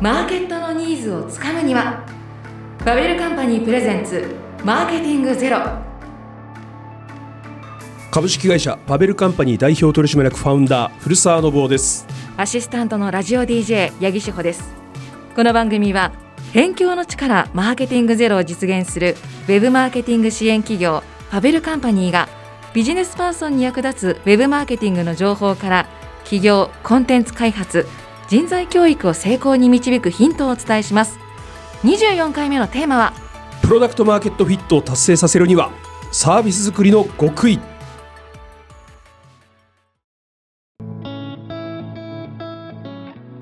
マーケットのニーズをつかむにはバベルカンパニープレゼンツマーケティングゼロ。株式会社パベルカンパニー代表取締役ファウンダー古澤信夫です。アシスタントのラジオ DJ 八木志保です。この番組は辺境の力マーケティングゼロを実現するウェブマーケティング支援企業パベルカンパニーがビジネスパーソンに役立つウェブマーケティングの情報から企業コンテンツ開発人材教育を成功に導くヒントをお伝えします。24回目のテーマはプロダクトマーケットフィットを達成させるにはサービス作りの極意。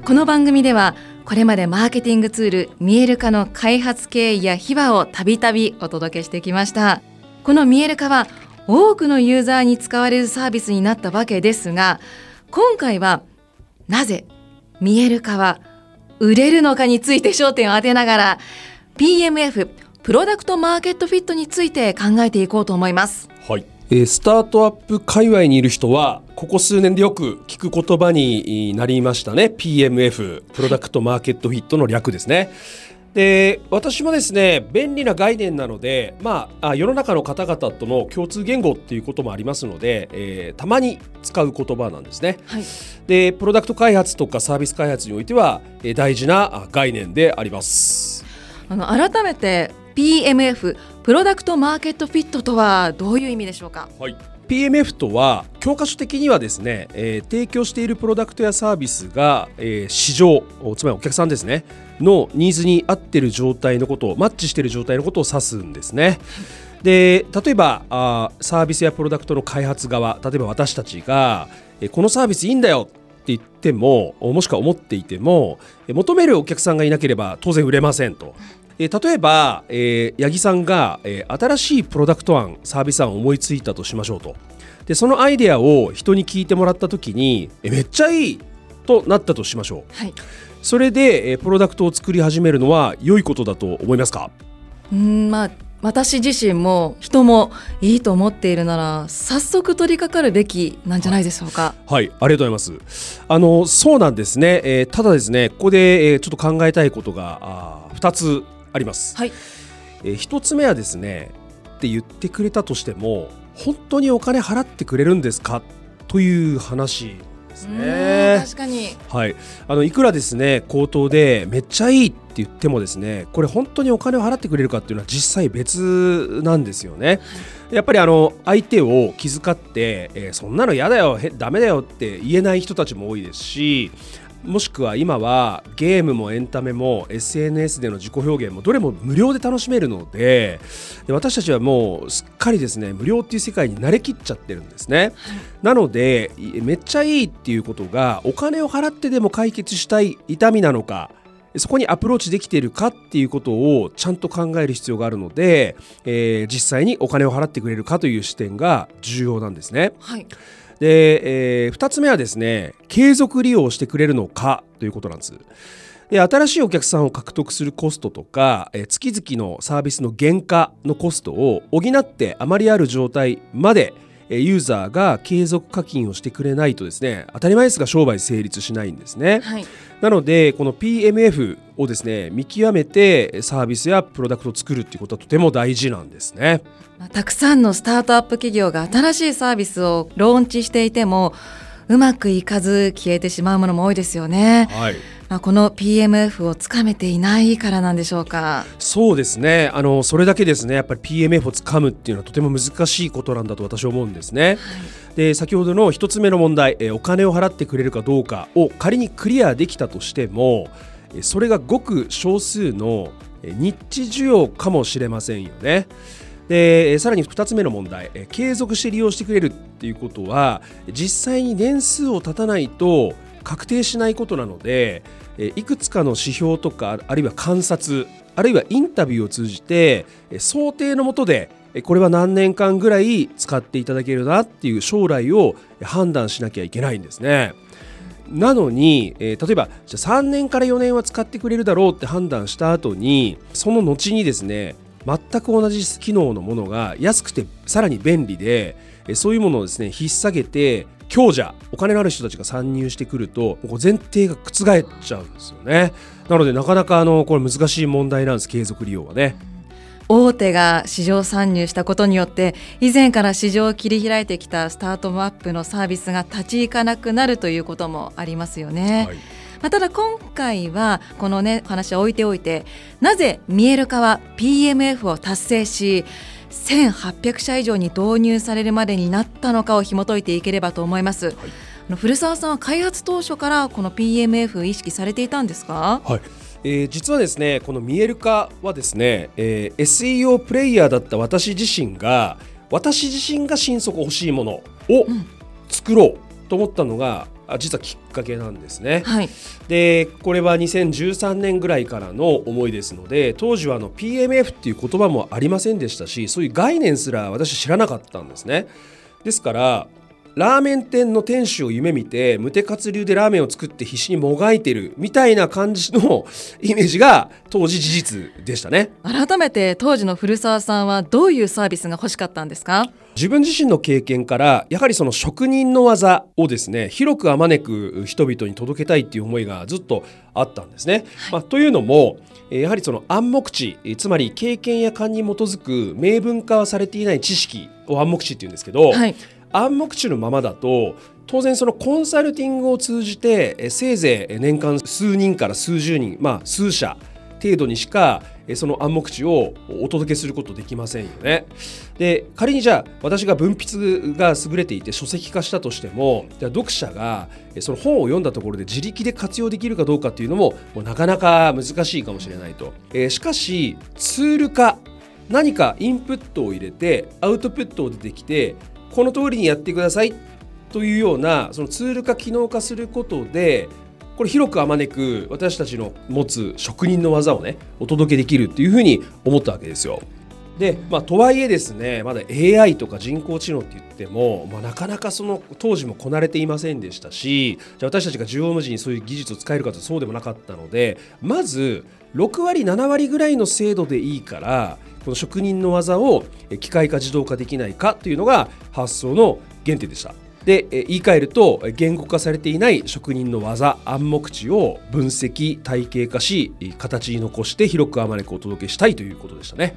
この番組ではこれまでマーケティングツール見える化の開発経緯や秘話をたびたびお届けしてきました。この見える化は多くのユーザーに使われるサービスになったわけですが今回はなぜ見える化は売れるのかについて焦点を当てながら PMF プロダクトマーケットフィットについて考えていこうと思います。はい。えースタートアップ界隈にいる人はここ数年でよく聞く言葉になりましたね。PMF プロダクトマーケットフィットの略ですね。で私もですね便利な概念なので、まあ、あ世の中の方々との共通言語っていうこともありますので、えーたまに使う言葉なんですね。はいでプロダクト開発とかサービス開発においては、えー大事なあ概念であります。あの改めて PMF プロダクトマーケットフィットとはどういう意味でしょうか？はい、PMF とは教科書的にはですね、えー提供しているプロダクトやサービスが、えー市場おつまりお客さんですねのニーズに合っている状態のことをマッチしている状態のことを指すんですね。で例えばあーサービスやプロダクトの開発側例えば私たちが、えーこのサービスいいんだよ。って言ってももしくは思っていてもえー求めるお客さんがいなければ当然売れませんと。えー例えば、えー八木さんが、えー新しいプロダクト案サービス案を思いついたとしましょうと。でそのアイデアを人に聞いてもらった時にえめっちゃいいとなったとしましょう。はい。それで、えープロダクトを作り始めるのは良いことだと思いますか？うんまあ私自身も人もいいと思っているなら早速取り掛かるべきなんじゃないでしょうか。はいありがとうございます。あのそうなんですね、えーただですねここで、えーちょっと考えたいことがあ2つあります、はい。えー一つ目はですねって言ってくれたとしても本当にお金払ってくれるんですか？という話ですうんね。確かに。はい、あのいくらですね口頭でめっちゃいいって言ってもですねこれ本当にお金を払ってくれるかっていうのは実際別なんですよね。やっぱりあの相手を気遣って、えーそんなの嫌だよへダメだよって言えない人たちも多いですしもしくは今はゲームもエンタメも SNS での自己表現もどれも無料で楽しめるのでで私たちはもうすっかりですね無料っていう世界に慣れきっちゃってるんですね。なのでいめっちゃいいっていうことがお金を払ってでも解決したい痛みなのかそこにアプローチできているかっていうことをちゃんと考える必要があるので、えー実際にお金を払ってくれるかという視点が重要なんですね。はいで、え2つ目はですね継続利用してくれるのかということなんです。で新しいお客さんを獲得するコストとか、えー月々のサービスの原価のコストを補ってあまりある状態までえーユーザーが継続課金をしてくれないとですね当たり前ですが商売成立しないんですね。はいなのでこの PMF をですね見極めてサービスやプロダクトを作るっていうことはとても大事なんですね。まあたくさんのスタートアップ企業が新しいサービスをローンチしていてもうまくいかず消えてしまうものも多いですよね、はいまあ、この PMF をつかめていないからなんでしょうか？そうですねあのそれだけですねやっぱり PMF をつかむっていうのはとても難しいことなんだと私は思うんですね。で先ほどの一つ目の問題、えーお金を払ってくれるかどうかを仮にクリアできたとしてもえーそれがごく少数のえーニッチ需要かもしれませんよね。でえーさらに2つ目の問題、えー継続して利用してくれるっていうことは実際に年数を経たないと確定しないことなのでいくつかの指標とかあるいは観察あるいはインタビューを通じて想定のもとでこれは何年間ぐらい使っていただけるなっていう将来を判断しなきゃいけないんですね。なのに、え例えばじゃあ3年から4年は使ってくれるだろうって判断した後にその後にですね全く同じ機能のものが安くてさらに便利でそういうものをですね引っ提げて強者お金のある人たちが参入してくるとこう前提が覆っちゃうんですよね。なのでなかなかあのこれ難しい問題なんです継続利用はね。大手が市場参入したことによって以前から市場を切り開いてきたスタートアップのサービスが立ち行かなくなるということもありますよね。はい。まあ、ただ今回はこのね話は置いておいてなぜ見える化は PMF を達成し1800社以上に導入されるまでになったのかを紐解いていければと思います。はい、古澤さんは開発当初からこの PMF 意識されていたんですか、はい。えー、実はですねこの見える化はですね、えー、SEO プレイヤーだった私自身が私自身が心底欲しいものを作ろうと思ったのが、実はきっかけなんですね。はい、でこれは2013年ぐらいからの思いですので当時はあの PMF っていう言葉もありませんでしたしそういう概念すら私知らなかったんですね。ですからラーメン店の店主を夢見て無手活流でラーメンを作って必死にもがいてるみたいな感じのイメージが当時事実でしたね。改めて当時の古澤さんはどういうサービスが欲しかったんですか？自分自身の経験からやはりその職人の技をですね広くあまねく人々に届けたいっていう思いがずっとあったんですね。はい、まあ、というのもやはりその暗黙知つまり経験や勘に基づく明文化はされていない知識を暗黙知っていうんですけど、はい暗黙知のままだと当然そのコンサルティングを通じてせいぜい年間数人から数十人まあ数社程度にしかその暗黙知をお届けすることできませんよね。で仮にじゃあ私が文筆が優れていて書籍化したとしてもじゃ読者がその本を読んだところで自力で活用できるかどうかっていうのももうなかなか難しいかもしれないと。えー、しかしツール化何かインプットを入れてアウトプットを出てきてこの通りにやってくださいというようなそのツール化機能化することでこれ広くあまねく私たちの持つ職人の技をねお届けできるっていうふうに思ったわけですよ。でまあ、とはいえですねまだ AI とか人工知能って言っても、まあ、なかなかその当時もこなれていませんでしたしじゃあ私たちが縦横無尽にそういう技術を使えるかとそうでもなかったのでまず6割7割ぐらいの精度でいいからこの職人の技を機械化自動化できないかというのが発想の原点でした。で言い換えると言語化されていない職人の技暗黙知を分析体系化し形に残して広くあまねくお届けしたいということでしたね。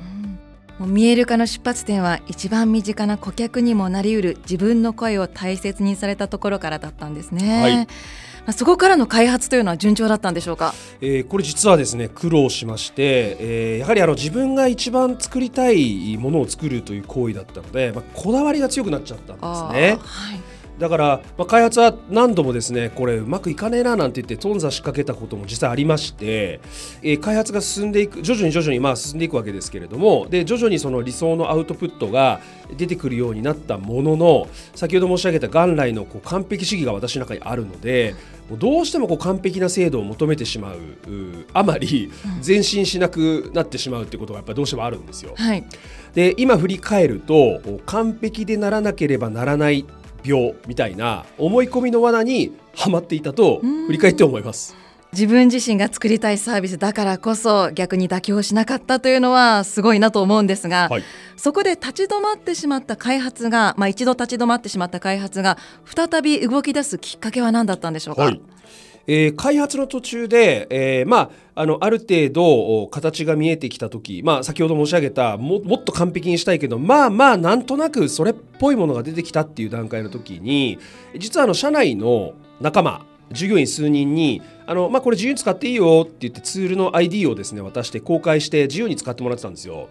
もう見える化の出発点は一番身近な顧客にもなりうる自分の声を大切にされたところからだったんですね。はいそこからの開発というのは順調だったんでしょうか、えー、これ実はですね苦労しまして、えー、やはりあの自分が一番作りたいものを作るという行為だったので、まあ、こだわりが強くなっちゃったんですね。はいだから、まあ、開発は何度もですねこれうまくいかねえななんて言って頓挫しかけたことも実際ありまして、えー、開発が進んでいく徐々に徐々にまあ進んでいくわけですけれどもで徐々にその理想のアウトプットが出てくるようになったものの先ほど申し上げた元来のこう完璧主義が私の中にあるのでもうどうしてもこう完璧な制度を求めてしまうあまり前進しなくなってしまうっていうことがやっぱりどうしてもあるんですよ。はい、で今振り返ると完璧でならなければならない病みたいな思い込みの罠にはまっていたと振り返って思います。自分自身が作りたいサービスだからこそ逆に妥協しなかったというのはすごいなと思うんですが、はい、そこで立ち止まってしまった開発が、まあ、一度立ち止まってしまった開発が再び動き出すきっかけは何だったんでしょうか？はいえー、開発の途中で、えー、まあ、あのある程度形が見えてきた時、まあ、先ほど申し上げたももっと完璧にしたいけどまあまあなんとなくそれっぽいものが出てきたっていう段階の時に実はあの社内の仲間従業員数人にあの、まあ、これ自由に使っていいよって言ってツールの ID をですね渡して公開して自由に使ってもらってたんですよ。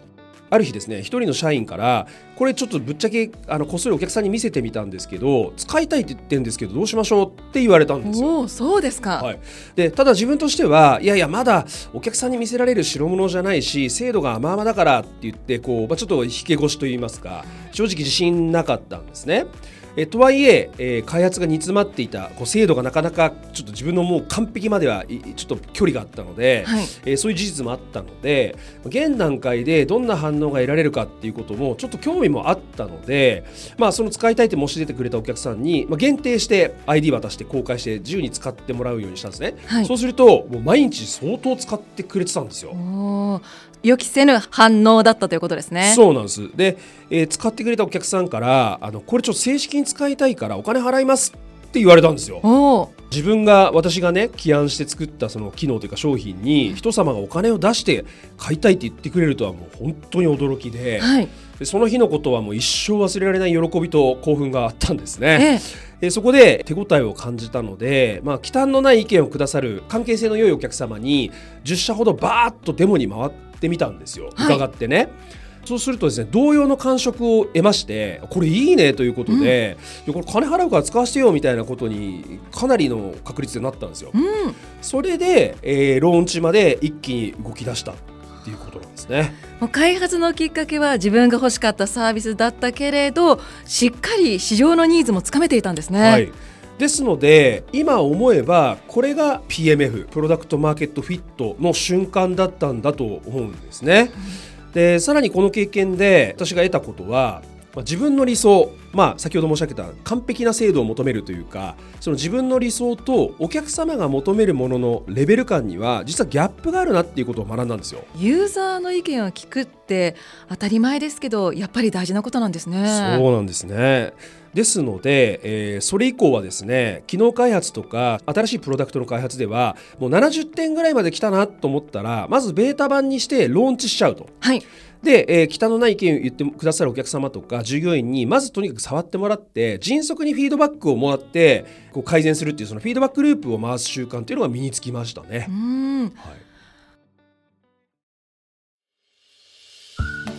ある日ですね一人の社員からこれちょっとぶっちゃけあのこっそりお客さんに見せてみたんですけど使いたいって言ってるんですけどどうしましょうって言われたんですよ。そうですか、はい、でただ自分としてはいやいやまだお客さんに見せられる代物じゃないし精度が甘々だからって言ってこう、まあ、ちょっと引け腰と言いますか正直自信なかったんですね。えとはいええー、開発が煮詰まっていたこう精度がなかなかちょっと自分のもう完璧まではちょっと距離があったので、はい、えー、そういう事実もあったので現段階でどんな反応が得られるかっていうこともちょっと興味もあったので、まあ、その使いたいって申し出てくれたお客さんに、まあ、限定して ID 渡して公開して自由に使ってもらうようにしたんですね、はい、そうするともう毎日相当使ってくれてたんですよ。予期せぬ反応だったということですね。そうなんです。で、えー、使ってくれたお客さんからあのこれちょっと正式にに使いたいからお金払いますって言われたんですよ。自分が私がね起案して作ったその機能というか商品に人様がお金を出して買いたいって言ってくれるとはもう本当に驚きではい。でその日のことはもう一生忘れられない喜びと興奮があったんですね。ええ。えそこで手応えを感じたので、まあ、忌憚のない意見をくださる関係性の良いお客様に10社ほどバーッとデモに回ってみたんですよはい伺ってね。そうするとですね同様の感触を得ましてこれいいねということで、いやこれ金払うから使わせてよみたいなことにかなりの確率でなったんですよ。うんそれで、えーローンチまで一気に動き出したっていうことなんですね。もう開発のきっかけは自分が欲しかったサービスだったけれどしっかり市場のニーズもつかめていたんですね。はい、ですので今思えばこれが PMF プロダクトマーケットフィットの瞬間だったんだと思うんですね。でさらにこの経験で私が得たことはまあ自分の理想、まあ、先ほど申し上げた完璧な制度を求めるというかその自分の理想とお客様が求めるもののレベル感には実はギャップがあるなっていうことを学んだんですよ。ユーザーの意見を聞くって当たり前ですけどやっぱり大事なことなんですね。そうなんですね。ですので、えーそれ以降はですね機能開発とか新しいプロダクトの開発ではもう70点ぐらいまで来たなと思ったらまずベータ版にしてローンチしちゃうと。はいで、えー、汚ない意見を言ってくださるお客様とか従業員にまずとにかく触ってもらって迅速にフィードバックをもらってこう改善するっていうそのフィードバックループを回す習慣っていうのが身につきましたね。う。ん。はい。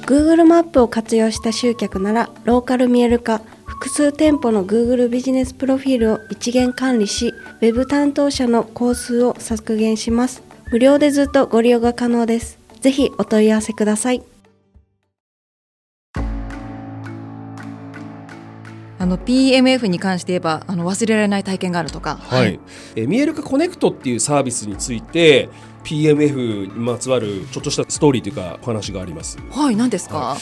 Google マップを活用した集客ならローカル見える化複数店舗の Google ビジネスプロフィールを一元管理し Web 担当者の工数を削減します。無料でずっとご利用が可能です。ぜひお問い合わせくださいあの PMF に関して言えばあの忘れられない体験があるとか。はい、えーミエルカコネクトっていうサービスについて PMF にまつわるちょっとしたストーリーというかお話があります。はい何ですか？は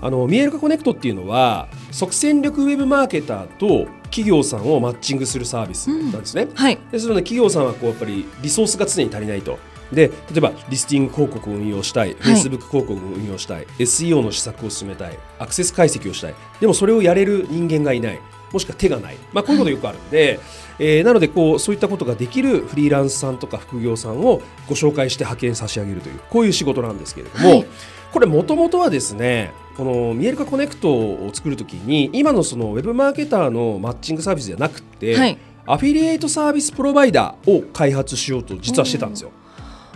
あのミエルカコネクトっていうのは即戦力ウェブマーケターと企業さんをマッチングするサービスなんですね。はいですので企業さんはこうやっぱりリソースが常に足りないと。で例えばリスティング広告を運用したい、はい。Facebook 広告を運用したい SEO の施策を進めたいアクセス解析をしたい。でもそれをやれる人間がいない。もしくは手がない、まあ、こういうことよくあるんで、えーなのでこうそういったことができるフリーランスさんとか副業さんをご紹介して派遣差し上げるというこういう仕事なんですけれども、はい。これもともとはですねこのミエルカコネクトを作るときに今のそのウェブマーケターのマッチングサービスじゃなくて、はい。アフィリエイトサービスプロバイダーを開発しようと実はしてたんですよ。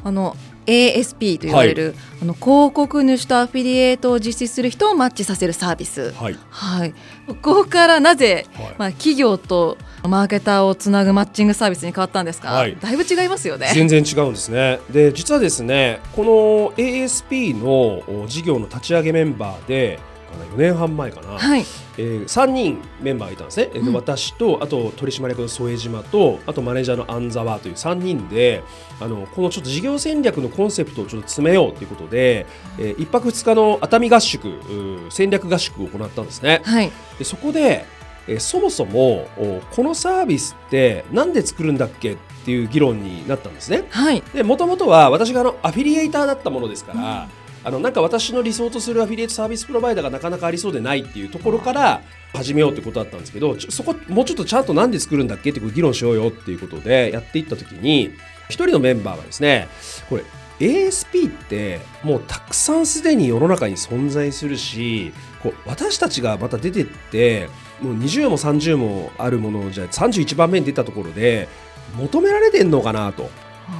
あの ASP と言われる、あの広告主とアフィリエイトを実施する人をマッチさせるサービス。はい、はい。ここからなぜ、はいまあ企業とマーケターをつなぐマッチングサービスに変わったんですか？はいだいぶ違いますよね。全然違うんですね。で実はですねこの ASP のお事業の立ち上げメンバーでかな4年半前かな、はい。えー、3人メンバーがいたんですね、うん私とあと取締役の副島とあとマネージャーの安沢という3人であのこのちょっと事業戦略のコンセプトをちょっと詰めようということで、え1泊2日の熱海合宿うー戦略合宿を行ったんですね。はい。でそこで、えーそもそもおこのサービスってなんで作るんだっけっていう議論になったんですね。はい。でもともとは私があのアフィリエイターだったものですから、あのなんか私の理想とするアフィリエイトサービスプロバイダーがなかなかありそうでないっていうところから始めようってことだったんですけどそこもうちょっとちゃんとなんで作るんだっけって議論しようよっていうことでやっていった時に一人のメンバーがですねこれ ASP ってもうたくさんすでに世の中に存在するしこう私たちがまた出てってもう20も30もあるものをじゃあ31番目に出たところで求められてんのかなと。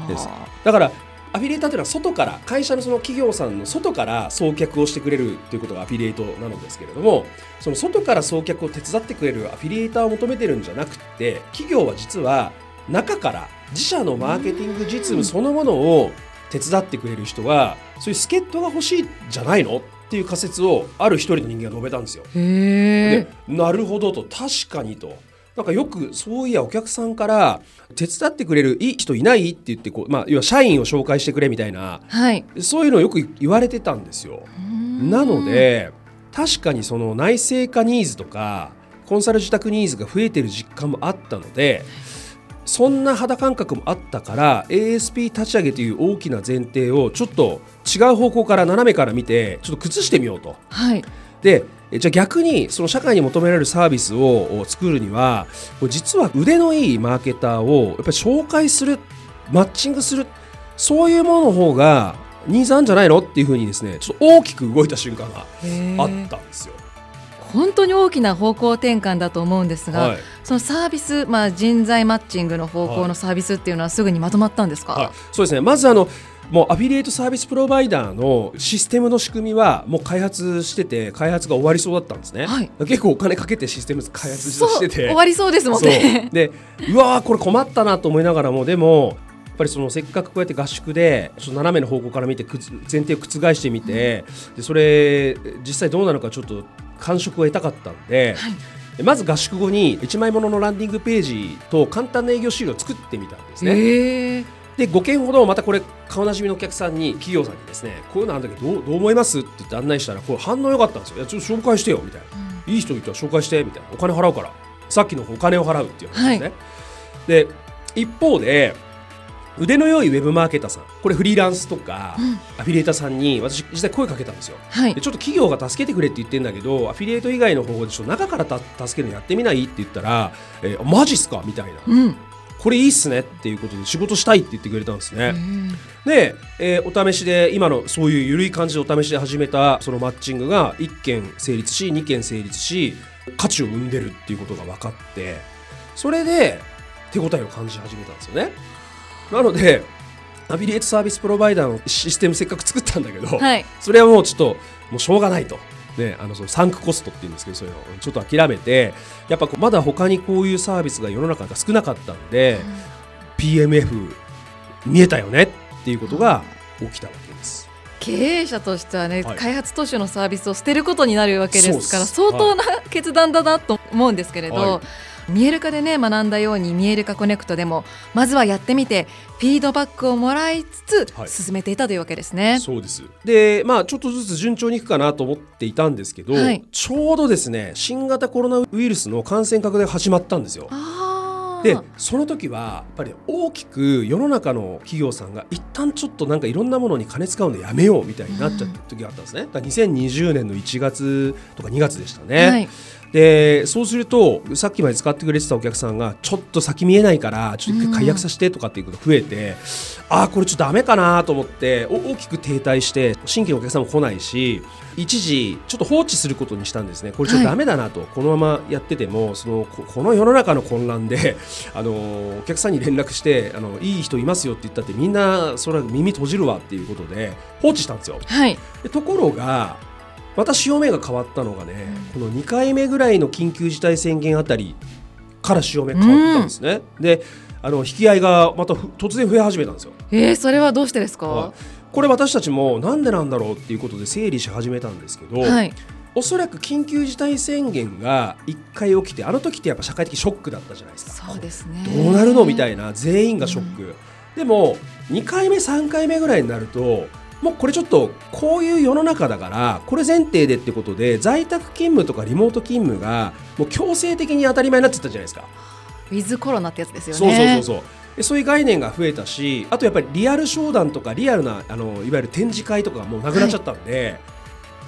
です。だからアフィリエイターというのは外から会社のその企業さんの外から送客をしてくれるということがアフィリエイトなのですけれどもその外から送客を手伝ってくれるアフィリエイターを求めてるんじゃなくて企業は実は中から自社のマーケティング実務そのものを手伝ってくれる人がそういう助っ人が欲しいんじゃないのっていう仮説をある一人の人間が述べたんですよ。へでなるほどと確かにとなんかよくそういやお客さんから手伝ってくれるいい人いないって言ってこう、まあ、要は社員を紹介してくれみたいなえ。はい。そういうのをよく言われてたんですよ。なので確かにその内製化ニーズとかコンサル自宅ニーズが増えてる実感もあったのでそんな肌感覚もあったから ASP 立ち上げという大きな前提をちょっと違う方向から斜めから見てちょっと崩してみようと。はい。でえじゃあ逆にその社会に求められるサービスを作るには実は腕のいいマーケターをやっぱり紹介するマッチングするそういうものの方がニーズあるんじゃないのっていうふうにですねちょっと大きく動いた瞬間があったんですよ。本当に大きな方向転換だと思うんですが、はい。そのサービス、まあ、人材マッチングの方向のサービスっていうのはすぐにまとまったんですか、はい、そうですね。まずあのもうアフィリエイトサービスプロバイダーのシステムの仕組みはもう開発してて開発が終わりそうだったんですね、はい。結構お金かけてシステム開発してて。終わりそうですもんね。でうわーこれ困ったなと思いながらもでもやっぱりそのせっかくこうやって合宿でちょっと斜めの方向から見て前提を覆してみて、でそれ実際どうなのかちょっと感触を得たかったんで、でまず合宿後に1枚もののランディングページと簡単な営業資料を作ってみたんですね。へえで5件ほどまたこれ顔なじみのお客さんに企業さんにですねこういうのあるんだけどどうどう思いますって言って案内したらこれ反応良かったんですよ。いやちょっと紹介してよみたいな、いい人いたら紹介してみたいな。お金払うから。さっきのお金を払うっていう話ですね、で一方で腕の良いウェブマーケターさん。これフリーランスとか、アフィリエーターさんに私実際声かけたんですよ。はい。でちょっと企業が助けてくれって言ってんだけどアフィリエイト以外の方法でちょっと中からた助けるのやってみない？って言ったら、えーマジっすか？みたいな。うんこれいいっすねっていうことで仕事したいって言ってくれたんですね。で、えーお試しで今のそういう緩い感じでお試しで始めたそのマッチングが1件成立し2件成立し価値を生んでるっていうことが分かってそれで手応えを感じ始めたんですよね。なのでアフィリエイトサービスプロバイダーのシステムせっかく作ったんだけど、はいそれはもうちょっともうしょうがないと。ね、あのそのサンクコストっていうんですけどそういうのをちょっと諦めてやっぱこうまだ他にこういうサービスが世の中が少なかったんで、PMF 見えたよねっていうことが起きたわけです。経営者としてはね、はい。開発途中のサービスを捨てることになるわけですから相当な決断だなと思うんですけれど、はい見える化でね学んだように見える化コネクトでもまずはやってみてフィードバックをもらいつつはい進めていたというわけですね。そうですでまあちょっとずつ順調にいくかなと思っていたんですけど、はいちょうどですね新型コロナウイルスの感染拡大が始まったんですよ。でその時はやっぱり大きく世の中の企業さんが一旦ちょっとなんかいろんなものに金使うのやめようみたいになっちゃった時があったんですね。だから2020年の1月とか2月でしたね。はいでそうするとさっきまで使ってくれてたお客さんがちょっと先見えないからちょっと一回解約させてとかっていうことが増えて、ああこれちょっとダメかなと思ってお大きく停滞して新規のお客さんも来ないし一時ちょっと放置することにしたんですね。これちょっとダメだなと、このままやっててもそのここの世の中の混乱で あのお客さんに連絡してあのいい人いますよって言ったってみんなそれは耳閉じるわっていうことで放置したんですよ。はい。でところがまた潮目が変わったのがね、この2回目ぐらいの緊急事態宣言あたりから潮目変わったんですね。であの引き合いがまたふ突然増え始めたんですよ。えー、それはどうしてですか、はい。これ私たちもなんでなんだろうっていうことで整理し始めたんですけど、はい。おそらく緊急事態宣言が1回起きてあの時ってやっぱ社会的ショックだったじゃないですか。そうですね。どうなるのみたいな全員がショック、でも2回目3回目ぐらいになるともうこれちょっとこういう世の中だからこれ前提でってことで在宅勤務とかリモート勤務がもう強制的に当たり前になってたじゃないですか。ウィズコロナってやつですよね。そうそうそうそう。でそういう概念が増えたしあとやっぱりリアル商談とかリアルなあのいわゆる展示会とかがもうなくなっちゃったんで、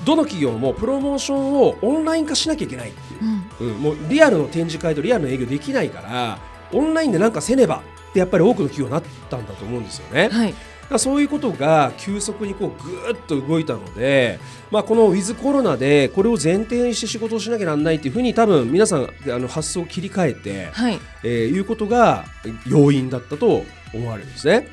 どの企業もプロモーションをオンライン化しなきゃいけないっていう。うん。うん、もうリアルの展示会とリアルの営業できないからオンラインでなんかせねばってやっぱり多くの企業になったんだと思うんですよね。はいらそういうことが急速にこうぐーっと動いたので、まあ、このウィズコロナでこれを前提にして仕事をしなきゃなんないっていうふうに多分皆さんあの発想を切り替えて、はい。えーいうことが要因だったと思われるんですね。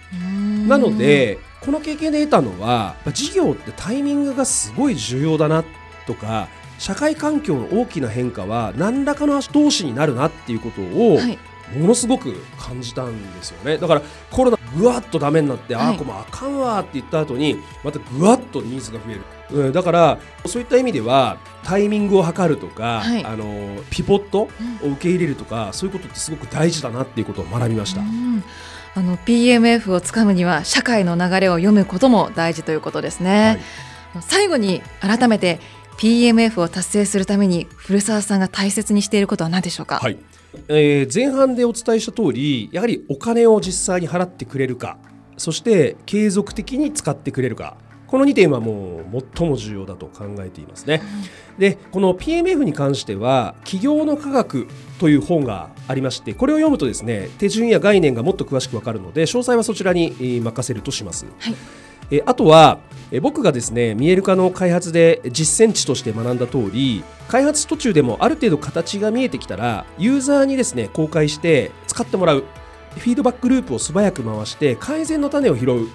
なのでこの経験で得たのは事業ってタイミングがすごい重要だなとか社会環境の大きな変化は何らかの足通しになるなっていうことをはい。ものすごく感じたんですよね。だからコロナぐわっとダメになって、あはい。あこれもうあかんわって言った後にまたぐわっとニーズが増える、うん、だからそういった意味ではタイミングを測るとか、はい。あのピボットを受け入れるとかそういうことってすごく大事だなっていうことを学びました。うん。あの PMF をつかむには社会の流れを読むことも大事ということですね、最後に改めて PMF を達成するために古澤さんが大切にしていることは何でしょうか、はいえー前半でお伝えした通りやはりお金を実際に払ってくれるかそして継続的に使ってくれるかこの2点はもう最も重要だと考えていますね。でこの PMF に関しては「企業の科学」という本がありましてこれを読むとですね手順や概念がもっと詳しく分かるので詳細はそちらに任せるとします。はいえあとはえ僕がですね見える化の開発で実践値として学んだ通り開発途中でもある程度形が見えてきたらユーザーにですね公開して使ってもらう。フィードバックループを素早く回して改善の種を拾う。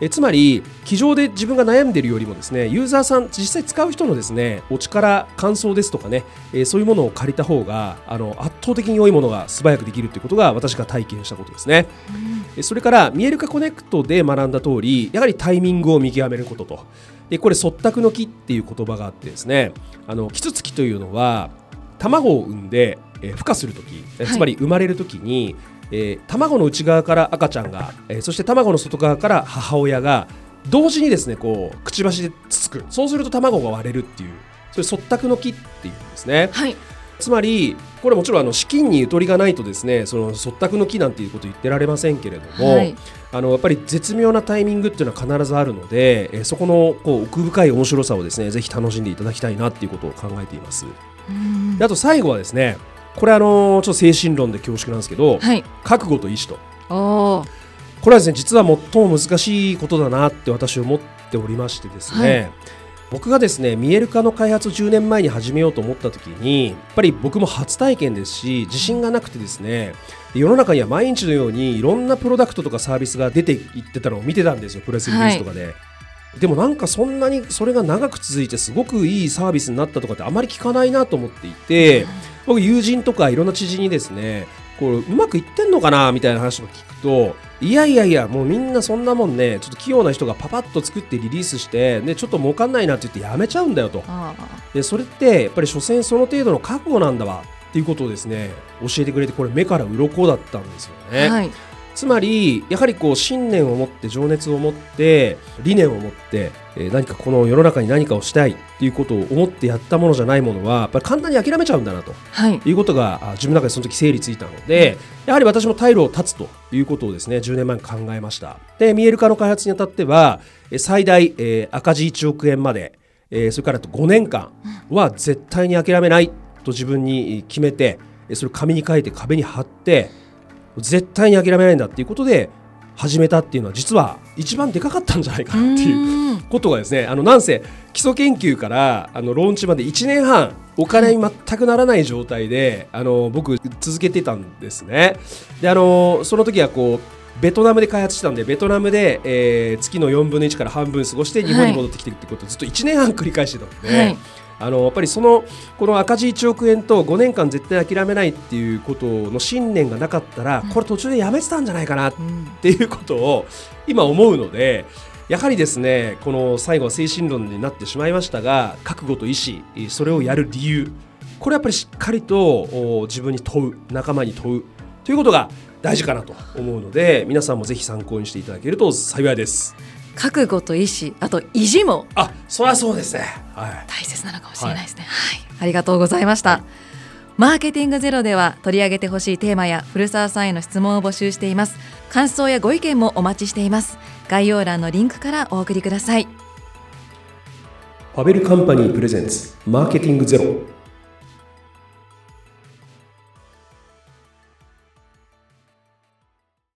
えつまり机上で自分が悩んでいるよりもですねユーザーさん実際使う人のですねお力感想ですとかね、えーそういうものを借りた方があの圧倒的に良いものが素早くできるということが私が体験したことですね。えそれから見える化コネクトで学んだ通りやはりタイミングを見極めることと。でこれ「ったくの木」っていう言葉があってですねあのキツツキというのは卵を産んで、えー孵化するときはいつまり生まれるときに、えー卵の内側から赤ちゃんが、えーそして卵の外側から母親が同時にですねこうくちばしでつつくそうすると卵が割れるっていうそれ「ったくの木」っていうんですね。はいつまりこれもちろんあの資金にゆとりがないとですねそのそったくの木なんていうこと言ってられませんけれども、はいあのやっぱり絶妙なタイミングっていうのは必ずあるので、えーそこのこう奥深い面白さをですねぜひ楽しんでいただきたいなっていうことを考えています。うんであと最後はですねこれあのちょっと精神論で恐縮なんですけど、はい。覚悟と意志と。これはですね実は最も難しいことだなって私は思っておりましてですね、はい。僕がですね見える化の開発を10年前に始めようと思った時にやっぱり僕も初体験ですし自信がなくてですね世の中には毎日のようにいろんなプロダクトとかサービスが出ていってたのを見てたんですよプレスリリースとかで。でもなんかそんなにそれが長く続いてすごくいいサービスになったとかってあまり聞かないなと思っていて、僕友人とかいろんな知人にですねこううまくいってんのかなみたいな話を聞くといやいやいやもうみんなそんなもんねちょっと器用な人がパパッと作ってリリースして、ね、ちょっと儲かんないなって言ってやめちゃうんだよと。あでそれってやっぱり所詮その程度の覚悟なんだわっていうことをですね教えてくれてこれ目から鱗だったんですよね。ーはいつまりやはりこう信念を持って情熱を持って理念を持って、えー何かこの世の中に何かをしたいっていうことを思ってやったものじゃないものはやっぱり簡単に諦めちゃうんだなと。はい。いうことがあ自分の中でその時整理ついたので、やはり私も退路を断つということをですね10年前に考えました。で見える化の開発にあたってはえー最大、えー赤字1億円まで、えーそれからあと5年間は絶対に諦めないと自分に決めてえーそれを紙に書いて壁に貼って絶対に諦めないんだっていうことで始めたっていうのは実は一番でかかったんじゃないかなっていううん。ことがですねあのなんせ基礎研究からあのローンチまで1年半お金に全くならない状態であの僕続けてたんですね。であのその時はこうベトナムで開発してたんでベトナムで、えー月の4分の1から半分過ごして日本に戻ってきてるってことをずっと1年半繰り返してたので、はいあのやっぱりそのこの赤字1億円と5年間絶対諦めないっていうことの信念がなかったら、これ途中でやめてたんじゃないかなっていうことを今思うのでやはりですねこの最後は精神論になってしまいましたが覚悟と意志それをやる理由これやっぱりしっかりとお自分に問う仲間に問うということが大事かなと思うので皆さんもぜひ参考にしていただけると幸いです覚悟と意志あと意地もあそりゃそうですね。はい。大切なのかもしれないですね、はい。ありがとうございました、マーケティングゼロでは取り上げてほしいテーマや古澤さんへの質問を募集しています。感想やご意見もお待ちしています。概要欄のリンクからお送りください。ファベルカンパニープレゼンツマーケティングゼロ